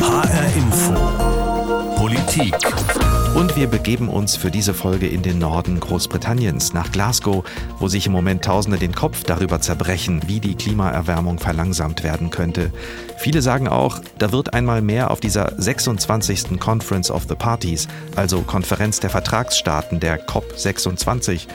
HR Info. Politik. Und wir begeben uns für diese Folge in den Norden Großbritanniens, nach Glasgow, wo sich im Moment Tausende den Kopf darüber zerbrechen, wie die Klimaerwärmung verlangsamt werden könnte. Viele sagen auch, da wird einmal mehr auf dieser 26. Conference of the Parties, also Konferenz der Vertragsstaaten, der COP26,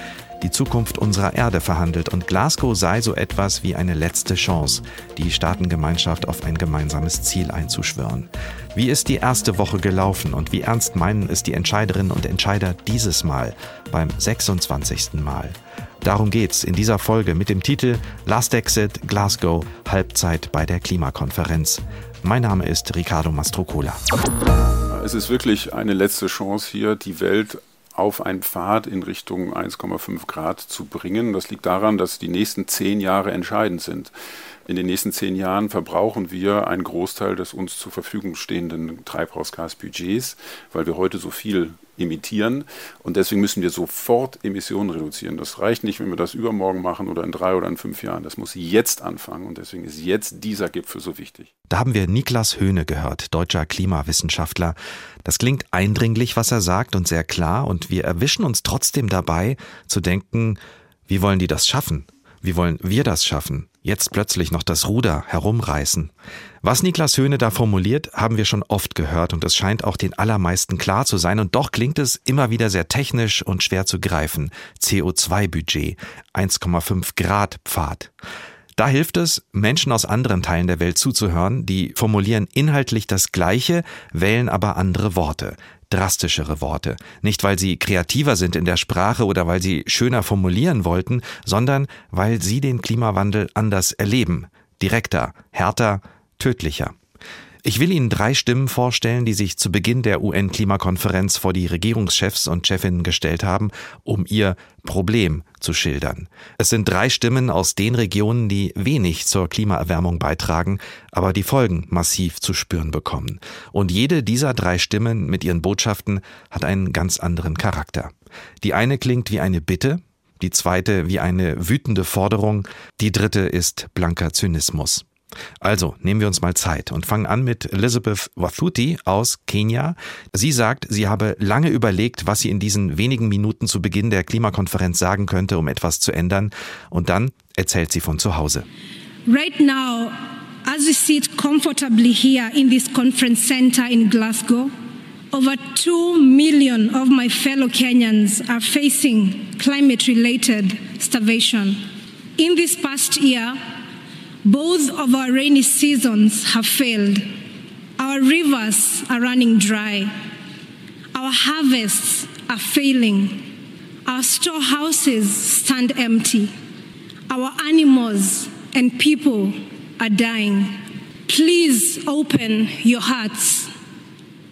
die Zukunft unserer Erde verhandelt und Glasgow sei so etwas wie eine letzte Chance, die Staatengemeinschaft auf ein gemeinsames Ziel einzuschwören. Wie ist die erste Woche gelaufen und wie ernst meinen es die Entscheiderinnen und Entscheider dieses Mal, beim 26. Mal? Darum geht's in dieser Folge mit dem Titel Last Exit Glasgow Halbzeit bei der Klimakonferenz. Mein Name ist Ricardo Mastrocola. Es ist wirklich eine letzte Chance hier, die Welt auf einen Pfad in Richtung 1,5 Grad zu bringen. Das liegt daran, dass die nächsten zehn Jahre entscheidend sind. In den nächsten zehn Jahren verbrauchen wir einen Großteil des uns zur Verfügung stehenden Treibhausgasbudgets, weil wir heute so viel emittieren. Und deswegen müssen wir sofort Emissionen reduzieren. Das reicht nicht, wenn wir das übermorgen machen oder in drei oder in fünf Jahren. Das muss jetzt anfangen. Und deswegen ist jetzt dieser Gipfel so wichtig. Da haben wir Niklas Höhne gehört, deutscher Klimawissenschaftler. Das klingt eindringlich, was er sagt und sehr klar. Und wir erwischen uns trotzdem dabei zu denken, wie wollen die das schaffen? Wie wollen wir das schaffen? Jetzt plötzlich noch das Ruder herumreißen. Was Niklas Höhne da formuliert, haben wir schon oft gehört und es scheint auch den allermeisten klar zu sein und doch klingt es immer wieder sehr technisch und schwer zu greifen. CO2-Budget, 1,5 Grad Pfad. Da hilft es, Menschen aus anderen Teilen der Welt zuzuhören, die formulieren inhaltlich das Gleiche, wählen aber andere Worte drastischere Worte. Nicht, weil sie kreativer sind in der Sprache oder weil sie schöner formulieren wollten, sondern weil sie den Klimawandel anders erleben. Direkter, härter, tödlicher. Ich will Ihnen drei Stimmen vorstellen, die sich zu Beginn der UN-Klimakonferenz vor die Regierungschefs und Chefinnen gestellt haben, um ihr Problem zu schildern. Es sind drei Stimmen aus den Regionen, die wenig zur Klimaerwärmung beitragen, aber die Folgen massiv zu spüren bekommen. Und jede dieser drei Stimmen mit ihren Botschaften hat einen ganz anderen Charakter. Die eine klingt wie eine Bitte, die zweite wie eine wütende Forderung, die dritte ist blanker Zynismus. Also nehmen wir uns mal Zeit und fangen an mit Elizabeth Wathuti aus Kenia. Sie sagt, sie habe lange überlegt, was sie in diesen wenigen Minuten zu Beginn der Klimakonferenz sagen könnte, um etwas zu ändern. Und dann erzählt sie von zu Hause. Right now, as we sit comfortably here in this conference center in Glasgow, over 2 million of my fellow Kenyans are facing climate related starvation. In this past year, Both of our rainy seasons have failed. Our rivers are running dry. Our harvests are failing. Our storehouses stand empty. Our animals and people are dying. Please open your hearts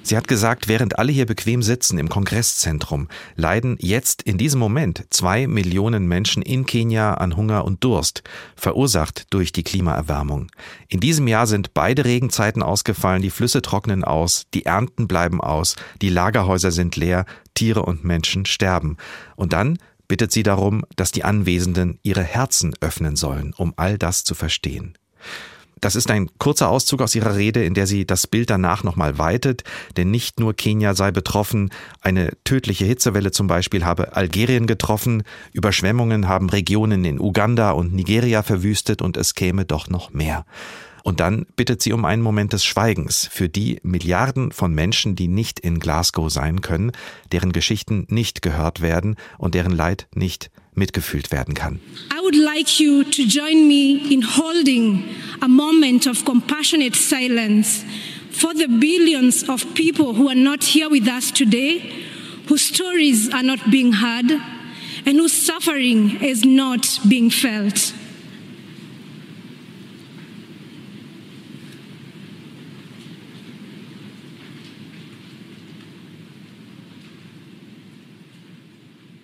Sie hat gesagt, während alle hier bequem sitzen im Kongresszentrum, leiden jetzt in diesem Moment zwei Millionen Menschen in Kenia an Hunger und Durst, verursacht durch die Klimaerwärmung. In diesem Jahr sind beide Regenzeiten ausgefallen, die Flüsse trocknen aus, die Ernten bleiben aus, die Lagerhäuser sind leer, Tiere und Menschen sterben. Und dann bittet sie darum, dass die Anwesenden ihre Herzen öffnen sollen, um all das zu verstehen. Das ist ein kurzer Auszug aus ihrer Rede, in der sie das Bild danach nochmal weitet, denn nicht nur Kenia sei betroffen, eine tödliche Hitzewelle zum Beispiel habe Algerien getroffen, Überschwemmungen haben Regionen in Uganda und Nigeria verwüstet und es käme doch noch mehr. Und dann bittet sie um einen Moment des Schweigens für die Milliarden von Menschen, die nicht in Glasgow sein können, deren Geschichten nicht gehört werden und deren Leid nicht mitgefühlt werden kann. I would like you to join me in holding a moment of compassionate silence for the billions of people who are not here with us today, whose stories are not being heard, and whose suffering is not being felt.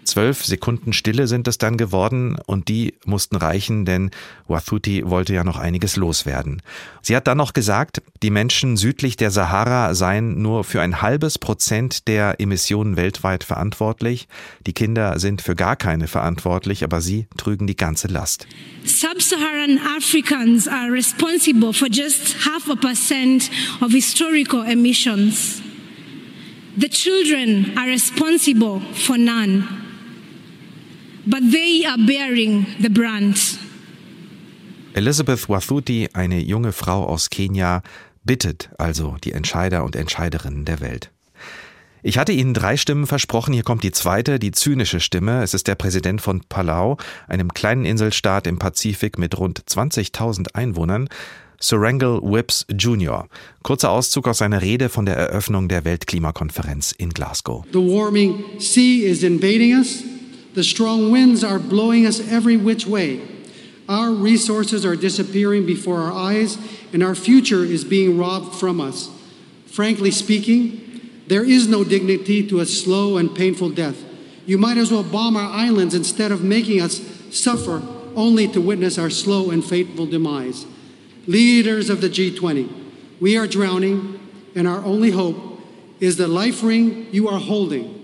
Zwölf Sekunden Stille sind es dann geworden und die mussten reichen, denn Wathuti wollte ja noch einiges loswerden. Sie hat dann noch gesagt, die Menschen südlich der Sahara seien nur für ein halbes Prozent der Emissionen weltweit verantwortlich. Die Kinder sind für gar keine verantwortlich, aber sie trügen die ganze Last. Sub-Saharan Africans are responsible for just half a percent of historical emissions. The children are responsible for none but they are bearing the brunt. Elizabeth Wathuti, eine junge Frau aus Kenia, bittet also die Entscheider und Entscheiderinnen der Welt. Ich hatte Ihnen drei Stimmen versprochen, hier kommt die zweite, die zynische Stimme. Es ist der Präsident von Palau, einem kleinen Inselstaat im Pazifik mit rund 20.000 Einwohnern, Serangle Whips Jr. Kurzer Auszug aus seiner Rede von der Eröffnung der Weltklimakonferenz in Glasgow. The warming sea is invading us. The strong winds are blowing us every which way. Our resources are disappearing before our eyes, and our future is being robbed from us. Frankly speaking, there is no dignity to a slow and painful death. You might as well bomb our islands instead of making us suffer only to witness our slow and fateful demise. Leaders of the G20, we are drowning, and our only hope is the life ring you are holding.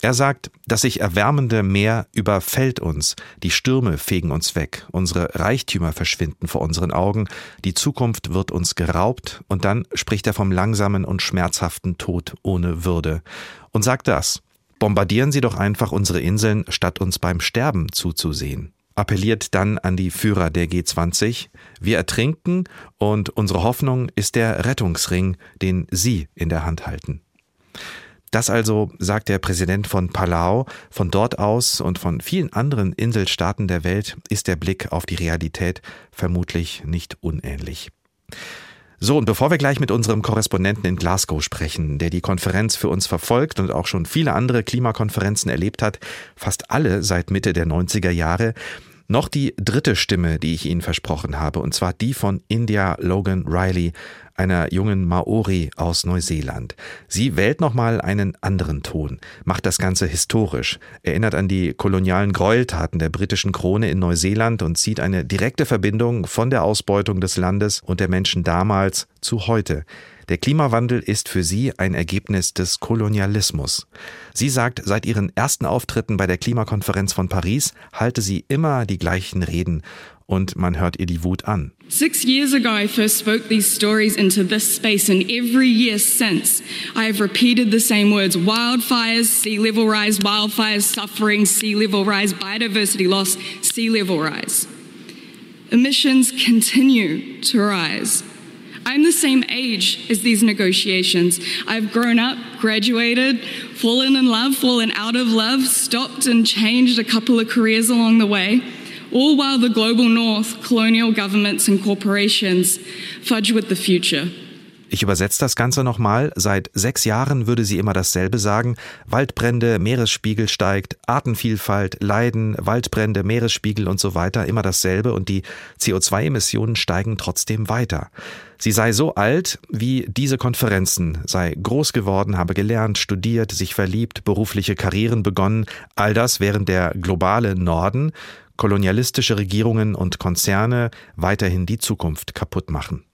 Er sagt, das sich erwärmende Meer überfällt uns, die Stürme fegen uns weg, unsere Reichtümer verschwinden vor unseren Augen, die Zukunft wird uns geraubt, und dann spricht er vom langsamen und schmerzhaften Tod ohne Würde und sagt das, bombardieren Sie doch einfach unsere Inseln, statt uns beim Sterben zuzusehen appelliert dann an die Führer der G20, wir ertrinken und unsere Hoffnung ist der Rettungsring, den Sie in der Hand halten. Das also, sagt der Präsident von Palau, von dort aus und von vielen anderen Inselstaaten der Welt ist der Blick auf die Realität vermutlich nicht unähnlich. So, und bevor wir gleich mit unserem Korrespondenten in Glasgow sprechen, der die Konferenz für uns verfolgt und auch schon viele andere Klimakonferenzen erlebt hat, fast alle seit Mitte der 90er Jahre, noch die dritte Stimme, die ich Ihnen versprochen habe, und zwar die von India Logan Riley, einer jungen Maori aus Neuseeland. Sie wählt nochmal einen anderen Ton, macht das Ganze historisch, erinnert an die kolonialen Gräueltaten der britischen Krone in Neuseeland und zieht eine direkte Verbindung von der Ausbeutung des Landes und der Menschen damals zu heute. Der Klimawandel ist für sie ein Ergebnis des Kolonialismus. Sie sagt, seit ihren ersten Auftritten bei der Klimakonferenz von Paris halte sie immer die gleichen Reden und man hört ihr die Wut an. Six years ago, I first spoke these stories into this space, and every year since, I have repeated the same words wildfires, sea level rise, wildfires, suffering, sea level rise, biodiversity loss, sea level rise. Emissions continue to rise. I'm the same age as these negotiations. I've grown up, graduated, fallen in love, fallen out of love, stopped and changed a couple of careers along the way all while the global north, colonial governments and corporations fudge with the future. Ich übersetze das Ganze nochmal. Seit sechs Jahren würde sie immer dasselbe sagen. Waldbrände, Meeresspiegel steigt, Artenvielfalt, Leiden, Waldbrände, Meeresspiegel und so weiter. Immer dasselbe und die CO2-Emissionen steigen trotzdem weiter. Sie sei so alt wie diese Konferenzen, sei groß geworden, habe gelernt, studiert, sich verliebt, berufliche Karrieren begonnen. All das während der globale Norden kolonialistische Regierungen und Konzerne weiterhin die Zukunft kaputt machen.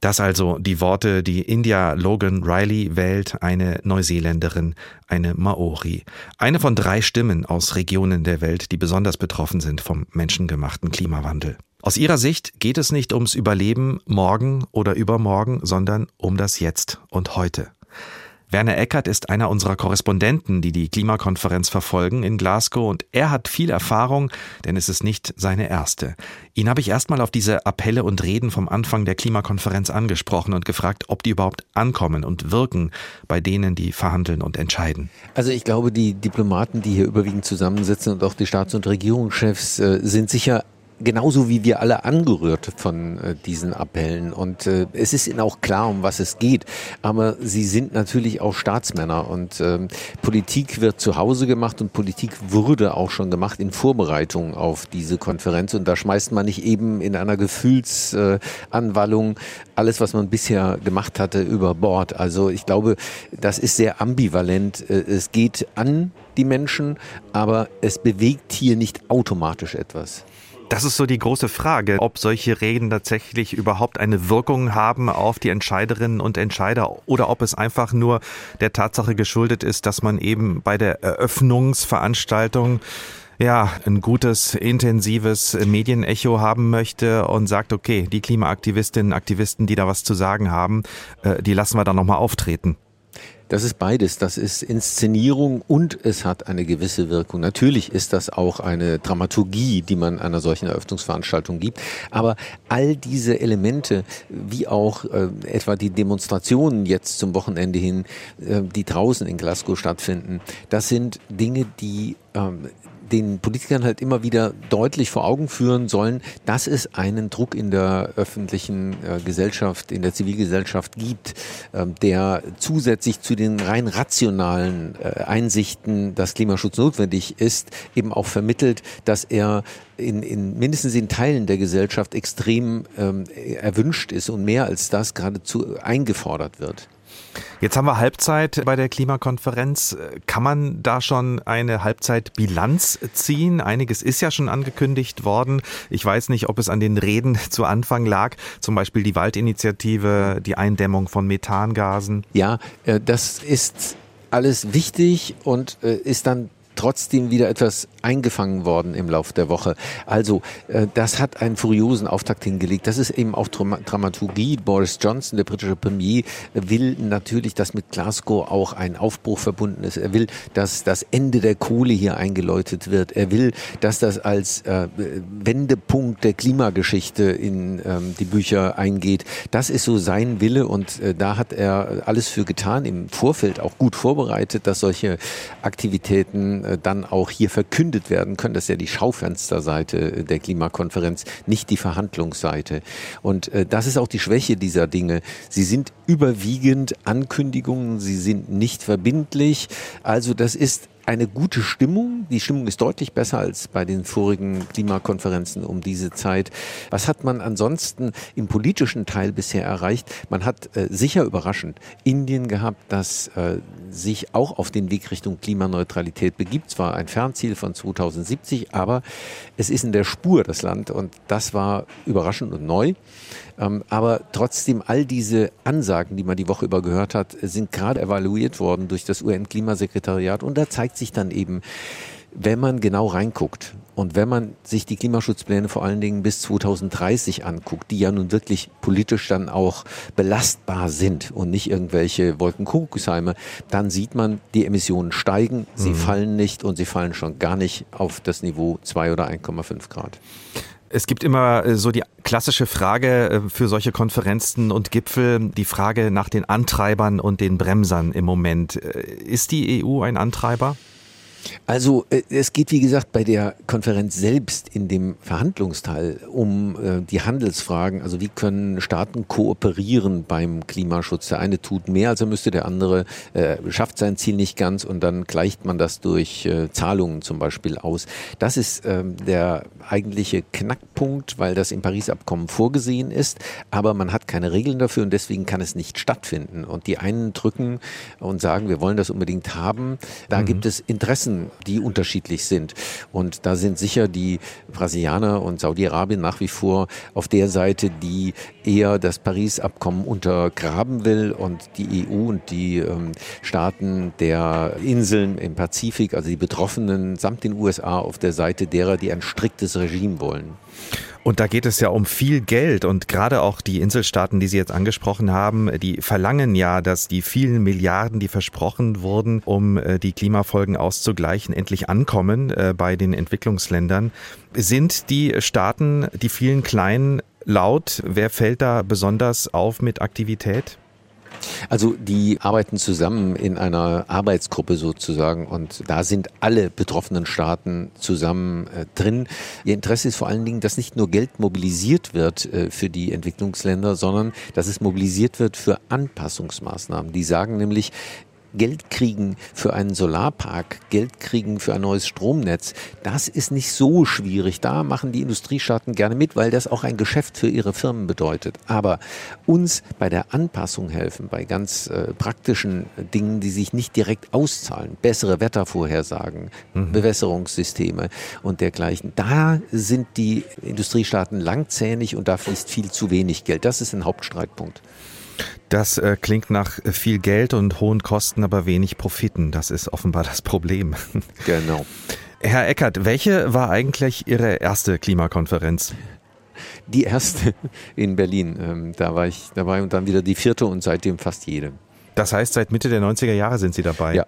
Das also die Worte, die India Logan Riley wählt, eine Neuseeländerin, eine Maori. Eine von drei Stimmen aus Regionen der Welt, die besonders betroffen sind vom menschengemachten Klimawandel. Aus ihrer Sicht geht es nicht ums Überleben morgen oder übermorgen, sondern um das Jetzt und heute. Werner Eckert ist einer unserer Korrespondenten, die die Klimakonferenz verfolgen in Glasgow und er hat viel Erfahrung, denn es ist nicht seine erste. Ihn habe ich erstmal auf diese Appelle und Reden vom Anfang der Klimakonferenz angesprochen und gefragt, ob die überhaupt ankommen und wirken bei denen, die verhandeln und entscheiden. Also ich glaube, die Diplomaten, die hier überwiegend zusammensitzen und auch die Staats- und Regierungschefs äh, sind sicher genauso wie wir alle angerührt von äh, diesen Appellen. Und äh, es ist ihnen auch klar, um was es geht. Aber sie sind natürlich auch Staatsmänner. Und ähm, Politik wird zu Hause gemacht und Politik wurde auch schon gemacht in Vorbereitung auf diese Konferenz. Und da schmeißt man nicht eben in einer Gefühlsanwallung äh, alles, was man bisher gemacht hatte, über Bord. Also ich glaube, das ist sehr ambivalent. Äh, es geht an die Menschen, aber es bewegt hier nicht automatisch etwas. Das ist so die große Frage, ob solche Reden tatsächlich überhaupt eine Wirkung haben auf die Entscheiderinnen und Entscheider oder ob es einfach nur der Tatsache geschuldet ist, dass man eben bei der Eröffnungsveranstaltung ja, ein gutes, intensives Medienecho haben möchte und sagt, okay, die Klimaaktivistinnen und Aktivisten, die da was zu sagen haben, äh, die lassen wir dann nochmal auftreten. Das ist beides. Das ist Inszenierung und es hat eine gewisse Wirkung. Natürlich ist das auch eine Dramaturgie, die man einer solchen Eröffnungsveranstaltung gibt. Aber all diese Elemente, wie auch äh, etwa die Demonstrationen jetzt zum Wochenende hin, äh, die draußen in Glasgow stattfinden, das sind Dinge, die ähm, den Politikern halt immer wieder deutlich vor Augen führen sollen, dass es einen Druck in der öffentlichen äh, Gesellschaft, in der Zivilgesellschaft gibt, äh, der zusätzlich zu den rein rationalen äh, Einsichten, dass Klimaschutz notwendig ist, eben auch vermittelt, dass er in, in mindestens in Teilen der Gesellschaft extrem ähm, erwünscht ist und mehr als das geradezu eingefordert wird. Jetzt haben wir Halbzeit bei der Klimakonferenz. Kann man da schon eine Halbzeitbilanz ziehen? Einiges ist ja schon angekündigt worden. Ich weiß nicht, ob es an den Reden zu Anfang lag, zum Beispiel die Waldinitiative, die Eindämmung von Methangasen. Ja, äh, das ist alles wichtig und äh, ist dann trotzdem wieder etwas eingefangen worden im Laufe der Woche. Also äh, das hat einen furiosen Auftakt hingelegt. Das ist eben auch Dramaturgie. Boris Johnson, der britische Premier, will natürlich, dass mit Glasgow auch ein Aufbruch verbunden ist. Er will, dass das Ende der Kohle hier eingeläutet wird. Er will, dass das als äh, Wendepunkt der Klimageschichte in ähm, die Bücher eingeht. Das ist so sein Wille und äh, da hat er alles für getan, im Vorfeld auch gut vorbereitet, dass solche Aktivitäten äh, dann auch hier verkündet werden können. Das ist ja die Schaufensterseite der Klimakonferenz, nicht die Verhandlungsseite. Und äh, das ist auch die Schwäche dieser Dinge. Sie sind überwiegend Ankündigungen, sie sind nicht verbindlich. Also das ist eine gute Stimmung. Die Stimmung ist deutlich besser als bei den vorigen Klimakonferenzen um diese Zeit. Was hat man ansonsten im politischen Teil bisher erreicht? Man hat äh, sicher überraschend Indien gehabt, das äh, sich auch auf den Weg Richtung Klimaneutralität begibt. Zwar ein Fernziel von 2070, aber es ist in der Spur das Land und das war überraschend und neu. Ähm, aber trotzdem, all diese Ansagen, die man die Woche über gehört hat, sind gerade evaluiert worden durch das UN-Klimasekretariat. Und da zeigt sich dann eben, wenn man genau reinguckt und wenn man sich die Klimaschutzpläne vor allen Dingen bis 2030 anguckt, die ja nun wirklich politisch dann auch belastbar sind und nicht irgendwelche Wolkenkuckucksheime, dann sieht man, die Emissionen steigen, sie mhm. fallen nicht und sie fallen schon gar nicht auf das Niveau 2 oder 1,5 Grad. Es gibt immer äh, so die klassische Frage äh, für solche Konferenzen und Gipfel, die Frage nach den Antreibern und den Bremsern im Moment. Äh, ist die EU ein Antreiber? Also äh, es geht, wie gesagt, bei der Konferenz selbst in dem Verhandlungsteil um äh, die Handelsfragen. Also wie können Staaten kooperieren beim Klimaschutz? Der eine tut mehr, als er müsste, der andere äh, schafft sein Ziel nicht ganz und dann gleicht man das durch äh, Zahlungen zum Beispiel aus. Das ist ähm, der eigentliche Knackpunkt, weil das im Paris-Abkommen vorgesehen ist, aber man hat keine Regeln dafür und deswegen kann es nicht stattfinden. Und die einen drücken und sagen, wir wollen das unbedingt haben. Da mhm. gibt es Interessen die unterschiedlich sind. Und da sind sicher die Brasilianer und Saudi-Arabien nach wie vor auf der Seite, die eher das Paris-Abkommen untergraben will und die EU und die ähm, Staaten der Inseln im Pazifik, also die Betroffenen samt den USA auf der Seite derer, die ein striktes Regime wollen. Und da geht es ja um viel Geld und gerade auch die Inselstaaten, die Sie jetzt angesprochen haben, die verlangen ja, dass die vielen Milliarden, die versprochen wurden, um äh, die Klimafolgen auszugleichen, endlich ankommen äh, bei den Entwicklungsländern. Sind die Staaten, die vielen kleinen laut? Wer fällt da besonders auf mit Aktivität? Also die arbeiten zusammen in einer Arbeitsgruppe sozusagen und da sind alle betroffenen Staaten zusammen äh, drin. Ihr Interesse ist vor allen Dingen, dass nicht nur Geld mobilisiert wird äh, für die Entwicklungsländer, sondern dass es mobilisiert wird für Anpassungsmaßnahmen. Die sagen nämlich, Geld kriegen für einen Solarpark, Geld kriegen für ein neues Stromnetz, das ist nicht so schwierig. Da machen die Industriestaaten gerne mit, weil das auch ein Geschäft für ihre Firmen bedeutet. Aber uns bei der Anpassung helfen, bei ganz äh, praktischen Dingen, die sich nicht direkt auszahlen, bessere Wettervorhersagen, mhm. Bewässerungssysteme und dergleichen, da sind die Industriestaaten langzähnig und da fließt viel zu wenig Geld. Das ist ein Hauptstreitpunkt. Das äh, klingt nach viel Geld und hohen Kosten, aber wenig Profiten. Das ist offenbar das Problem. Genau. Herr Eckert, welche war eigentlich Ihre erste Klimakonferenz? Die erste in Berlin. Ähm, da war ich dabei und dann wieder die vierte und seitdem fast jede. Das heißt, seit Mitte der 90er Jahre sind Sie dabei? Ja.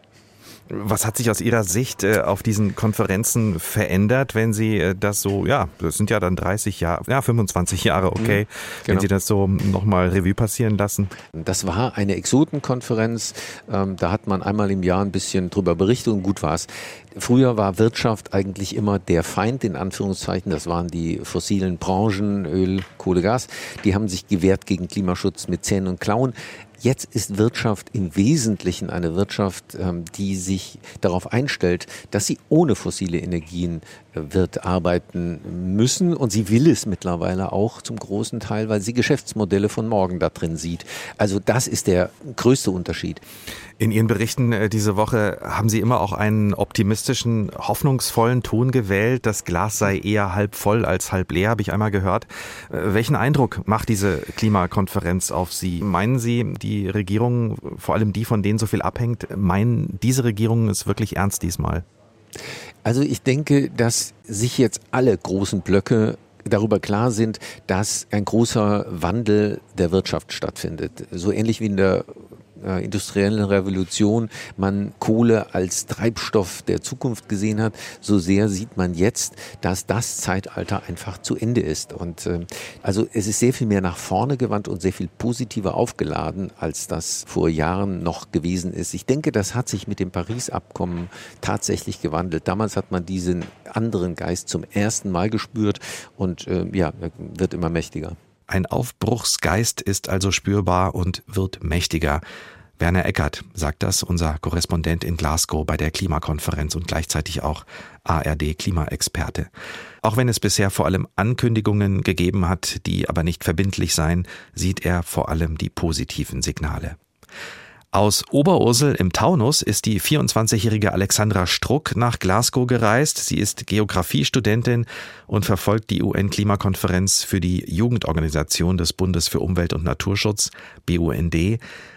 Was hat sich aus Ihrer Sicht äh, auf diesen Konferenzen verändert, wenn Sie äh, das so, ja, das sind ja dann 30 Jahre, ja, 25 Jahre, okay, mhm, genau. wenn Sie das so nochmal Revue passieren lassen? Das war eine Exotenkonferenz. Ähm, da hat man einmal im Jahr ein bisschen drüber berichtet und gut war es. Früher war Wirtschaft eigentlich immer der Feind, in Anführungszeichen. Das waren die fossilen Branchen, Öl, Kohle, Gas. Die haben sich gewehrt gegen Klimaschutz mit Zähnen und Klauen. Jetzt ist Wirtschaft im Wesentlichen eine Wirtschaft, ähm, die sich darauf einstellt, dass sie ohne fossile Energien äh, wird arbeiten müssen. Und sie will es mittlerweile auch zum großen Teil, weil sie Geschäftsmodelle von morgen da drin sieht. Also das ist der größte Unterschied. In Ihren Berichten äh, diese Woche haben Sie immer auch einen optimistischen, hoffnungsvollen Ton gewählt. Das Glas sei eher halb voll als halb leer, habe ich einmal gehört. Äh, welchen Eindruck macht diese Klimakonferenz auf Sie? Meinen Sie, die Regierungen, vor allem die, von denen so viel abhängt, meinen diese Regierungen es wirklich ernst diesmal? Also ich denke, dass sich jetzt alle großen Blöcke darüber klar sind, dass ein großer Wandel der Wirtschaft stattfindet. So ähnlich wie in der äh, industriellen Revolution man Kohle als Treibstoff der Zukunft gesehen hat, so sehr sieht man jetzt, dass das Zeitalter einfach zu Ende ist. Und äh, also es ist sehr viel mehr nach vorne gewandt und sehr viel positiver aufgeladen, als das vor Jahren noch gewesen ist. Ich denke, das hat sich mit dem Paris-Abkommen tatsächlich gewandelt. Damals hat man diesen anderen Geist zum ersten Mal gespürt und äh, ja, wird immer mächtiger. Ein Aufbruchsgeist ist also spürbar und wird mächtiger. Werner Eckert sagt das, unser Korrespondent in Glasgow bei der Klimakonferenz und gleichzeitig auch ARD-Klimaexperte. Auch wenn es bisher vor allem Ankündigungen gegeben hat, die aber nicht verbindlich seien, sieht er vor allem die positiven Signale. Aus Oberursel im Taunus ist die 24-jährige Alexandra Struck nach Glasgow gereist. Sie ist Geografiestudentin und verfolgt die UN-Klimakonferenz für die Jugendorganisation des Bundes für Umwelt und Naturschutz, BUND.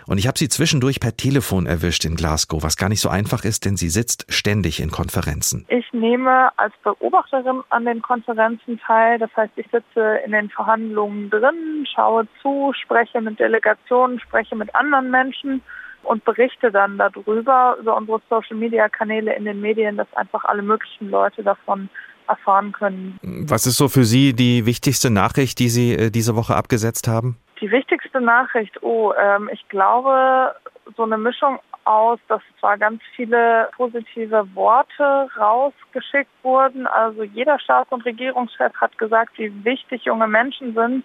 Und ich habe sie zwischendurch per Telefon erwischt in Glasgow, was gar nicht so einfach ist, denn sie sitzt ständig in Konferenzen. Ich nehme als Beobachterin an den Konferenzen teil. Das heißt, ich sitze in den Verhandlungen drin, schaue zu, spreche mit Delegationen, spreche mit anderen Menschen und berichte dann darüber, über unsere Social-Media-Kanäle in den Medien, dass einfach alle möglichen Leute davon erfahren können. Was ist so für Sie die wichtigste Nachricht, die Sie äh, diese Woche abgesetzt haben? Die wichtigste Nachricht, oh, ähm, ich glaube, so eine Mischung aus, dass zwar ganz viele positive Worte rausgeschickt wurden. Also jeder Staats- und Regierungschef hat gesagt, wie wichtig junge Menschen sind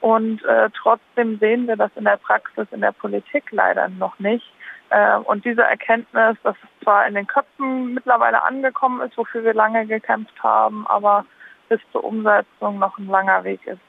und äh, trotzdem sehen wir das in der Praxis, in der Politik leider noch nicht. Äh, und diese Erkenntnis, dass es zwar in den Köpfen mittlerweile angekommen ist, wofür wir lange gekämpft haben, aber bis zur Umsetzung noch ein langer Weg ist.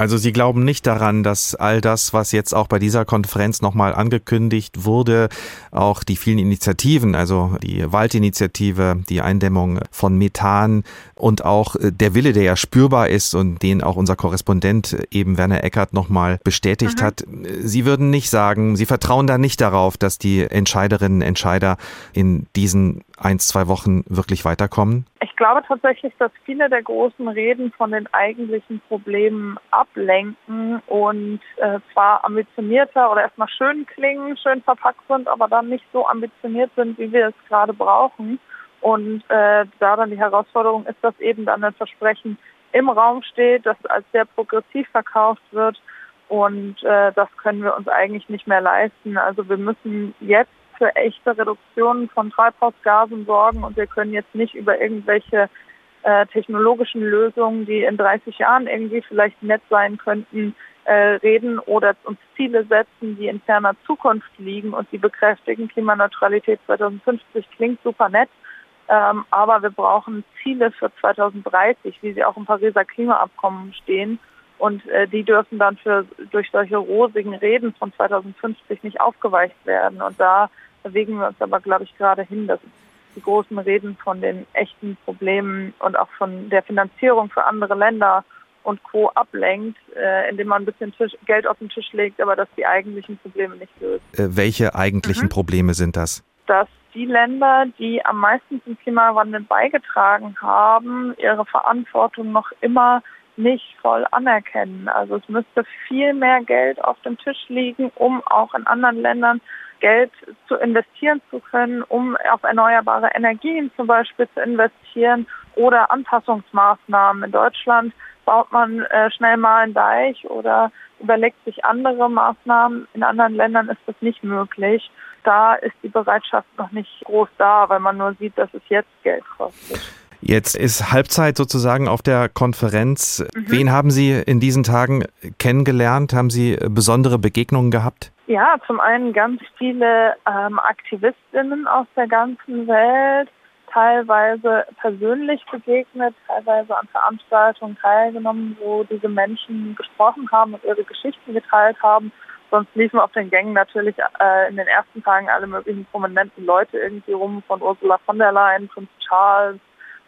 Also Sie glauben nicht daran, dass all das, was jetzt auch bei dieser Konferenz nochmal angekündigt wurde, auch die vielen Initiativen, also die Waldinitiative, die Eindämmung von Methan und auch äh, der Wille, der ja spürbar ist und den auch unser Korrespondent äh, eben Werner Eckert nochmal bestätigt mhm. hat, Sie würden nicht sagen, Sie vertrauen da nicht darauf, dass die Entscheiderinnen und Entscheider in diesen ein, zwei Wochen wirklich weiterkommen? Ich glaube tatsächlich, dass viele der großen Reden von den eigentlichen Problemen ablenken und äh, zwar ambitionierter oder erstmal schön klingen, schön verpackt sind, aber dann nicht so ambitioniert sind, wie wir es gerade brauchen. Und äh, da dann die Herausforderung ist, dass eben dann ein Versprechen im Raum steht, das als sehr progressiv verkauft wird Und äh, das können wir uns eigentlich nicht mehr leisten. Also wir müssen jetzt für echte Reduktionen von Treibhausgasen sorgen und wir können jetzt nicht über irgendwelche äh, technologischen Lösungen, die in 30 Jahren irgendwie vielleicht nett sein könnten, äh, reden oder uns Ziele setzen, die in ferner Zukunft liegen und die bekräftigen, Klimaneutralität 2050 klingt super nett, ähm, aber wir brauchen Ziele für 2030, wie sie auch im Pariser Klimaabkommen stehen. Und äh, die dürfen dann für, durch solche rosigen Reden von 2050 nicht aufgeweicht werden. Und da bewegen wir uns aber, glaube ich, gerade hin, dass die großen Reden von den echten Problemen und auch von der Finanzierung für andere Länder und Co. ablenkt, äh, indem man ein bisschen Tisch, Geld auf den Tisch legt, aber dass die eigentlichen Probleme nicht löst. Äh, welche eigentlichen mhm. Probleme sind das? Dass die Länder, die am meisten zum Klimawandel beigetragen haben, ihre Verantwortung noch immer nicht voll anerkennen. Also es müsste viel mehr Geld auf dem Tisch liegen, um auch in anderen Ländern Geld zu investieren zu können, um auf erneuerbare Energien zum Beispiel zu investieren oder Anpassungsmaßnahmen. In Deutschland baut man äh, schnell mal einen Deich oder überlegt sich andere Maßnahmen. In anderen Ländern ist das nicht möglich. Da ist die Bereitschaft noch nicht groß da, weil man nur sieht, dass es jetzt Geld kostet. Jetzt ist Halbzeit sozusagen auf der Konferenz. Mhm. Wen haben Sie in diesen Tagen kennengelernt? Haben Sie besondere Begegnungen gehabt? Ja, zum einen ganz viele ähm, Aktivistinnen aus der ganzen Welt, teilweise persönlich begegnet, teilweise an Veranstaltungen teilgenommen, wo diese Menschen gesprochen haben und ihre Geschichten geteilt haben. Sonst liefen auf den Gängen natürlich äh, in den ersten Tagen alle möglichen prominenten Leute irgendwie rum, von Ursula von der Leyen, Prinz Charles,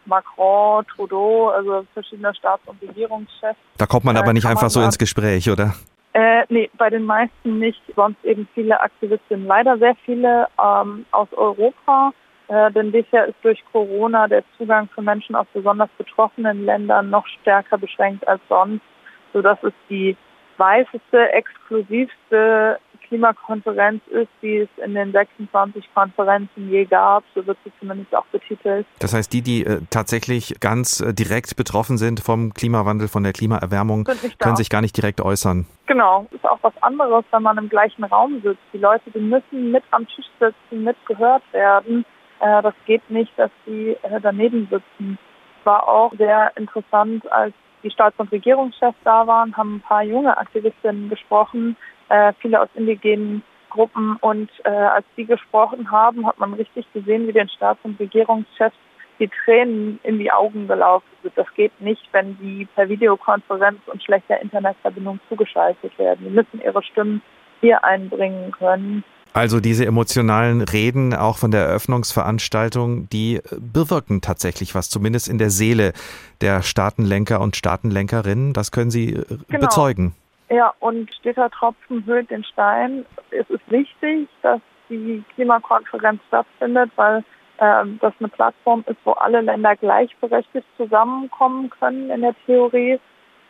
Macron, Trudeau, also verschiedene Staats- und Regierungschefs. Da kommt man aber äh, nicht einfach so ins Gespräch, oder? Äh, nee, bei den meisten nicht. Sonst eben viele Aktivistinnen. Leider sehr viele ähm, aus Europa. Äh, denn bisher ist durch Corona der Zugang für Menschen aus besonders betroffenen Ländern noch stärker beschränkt als sonst, sodass es die weißeste, exklusivste Klimakonferenz ist, die es in den 26 Konferenzen je gab. So wird sie zumindest auch betitelt. Das heißt, die, die äh, tatsächlich ganz äh, direkt betroffen sind vom Klimawandel, von der Klimaerwärmung, können sich gar nicht direkt äußern. Genau, ist auch was anderes, wenn man im gleichen Raum sitzt. Die Leute, die müssen mit am Tisch sitzen, mit gehört werden. Äh, das geht nicht, dass die äh, daneben sitzen. War auch sehr interessant, als die Staats- und Regierungschefs da waren, haben ein paar junge Aktivistinnen gesprochen, äh, viele aus indigenen Gruppen. Und äh, als die gesprochen haben, hat man richtig gesehen, wie den Staats- und Regierungschefs die Tränen in die Augen gelaufen sind. Das geht nicht, wenn die per Videokonferenz und schlechter Internetverbindung zugeschaltet werden. Die müssen ihre Stimmen hier einbringen können. Also diese emotionalen Reden auch von der Eröffnungsveranstaltung, die bewirken tatsächlich was, zumindest in der Seele der Staatenlenker und Staatenlenkerinnen. Das können Sie äh, genau. bezeugen. Ja, und steter Tropfen höhlt den Stein. Es ist wichtig, dass die Klimakonferenz stattfindet, weil äh, das eine Plattform ist, wo alle Länder gleichberechtigt zusammenkommen können in der Theorie.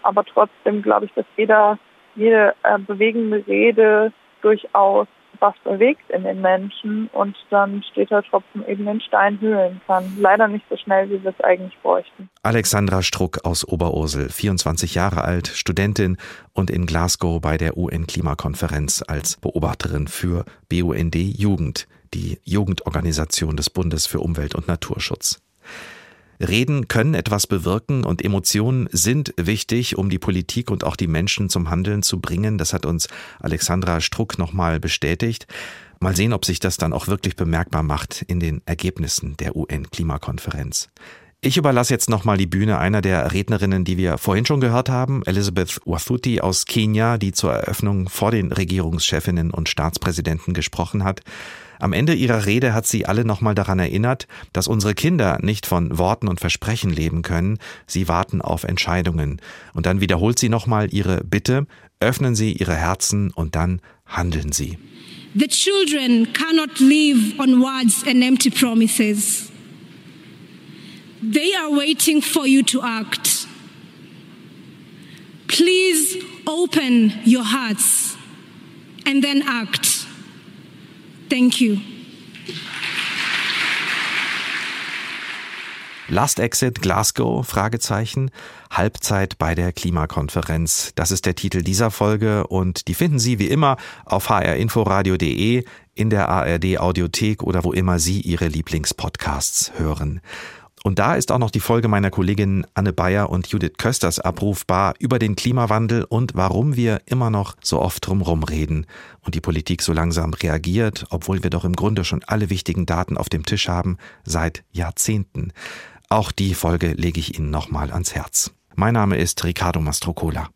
Aber trotzdem glaube ich, dass jeder, jede äh, bewegende Rede durchaus was bewegt in den Menschen und dann steht der Tropfen eben den Stein hüllen kann. Leider nicht so schnell, wie wir es eigentlich bräuchten. Alexandra Struck aus Oberursel, 24 Jahre alt, Studentin und in Glasgow bei der UN-Klimakonferenz als Beobachterin für BUND Jugend, die Jugendorganisation des Bundes für Umwelt und Naturschutz. Reden können etwas bewirken und Emotionen sind wichtig, um die Politik und auch die Menschen zum Handeln zu bringen. Das hat uns Alexandra Struck nochmal bestätigt. Mal sehen, ob sich das dann auch wirklich bemerkbar macht in den Ergebnissen der UN-Klimakonferenz. Ich überlasse jetzt nochmal die Bühne einer der Rednerinnen, die wir vorhin schon gehört haben, Elizabeth Wathuti aus Kenia, die zur Eröffnung vor den Regierungschefinnen und Staatspräsidenten gesprochen hat. Am Ende ihrer Rede hat sie alle nochmal daran erinnert, dass unsere Kinder nicht von Worten und Versprechen leben können, sie warten auf Entscheidungen. Und dann wiederholt sie nochmal ihre Bitte, öffnen Sie Ihre Herzen und dann handeln Sie. The children cannot live on words and empty promises. They are waiting for you to act. Please open your hearts and then act. Thank you. Last Exit Glasgow? Fragezeichen. Halbzeit bei der Klimakonferenz. Das ist der Titel dieser Folge und die finden Sie wie immer auf hrinforadio.de, in der ARD Audiothek oder wo immer Sie Ihre Lieblingspodcasts hören. Und da ist auch noch die Folge meiner Kolleginnen Anne Bayer und Judith Kösters abrufbar über den Klimawandel und warum wir immer noch so oft drumherum reden und die Politik so langsam reagiert, obwohl wir doch im Grunde schon alle wichtigen Daten auf dem Tisch haben seit Jahrzehnten. Auch die Folge lege ich Ihnen nochmal ans Herz. Mein Name ist Ricardo Mastrocola.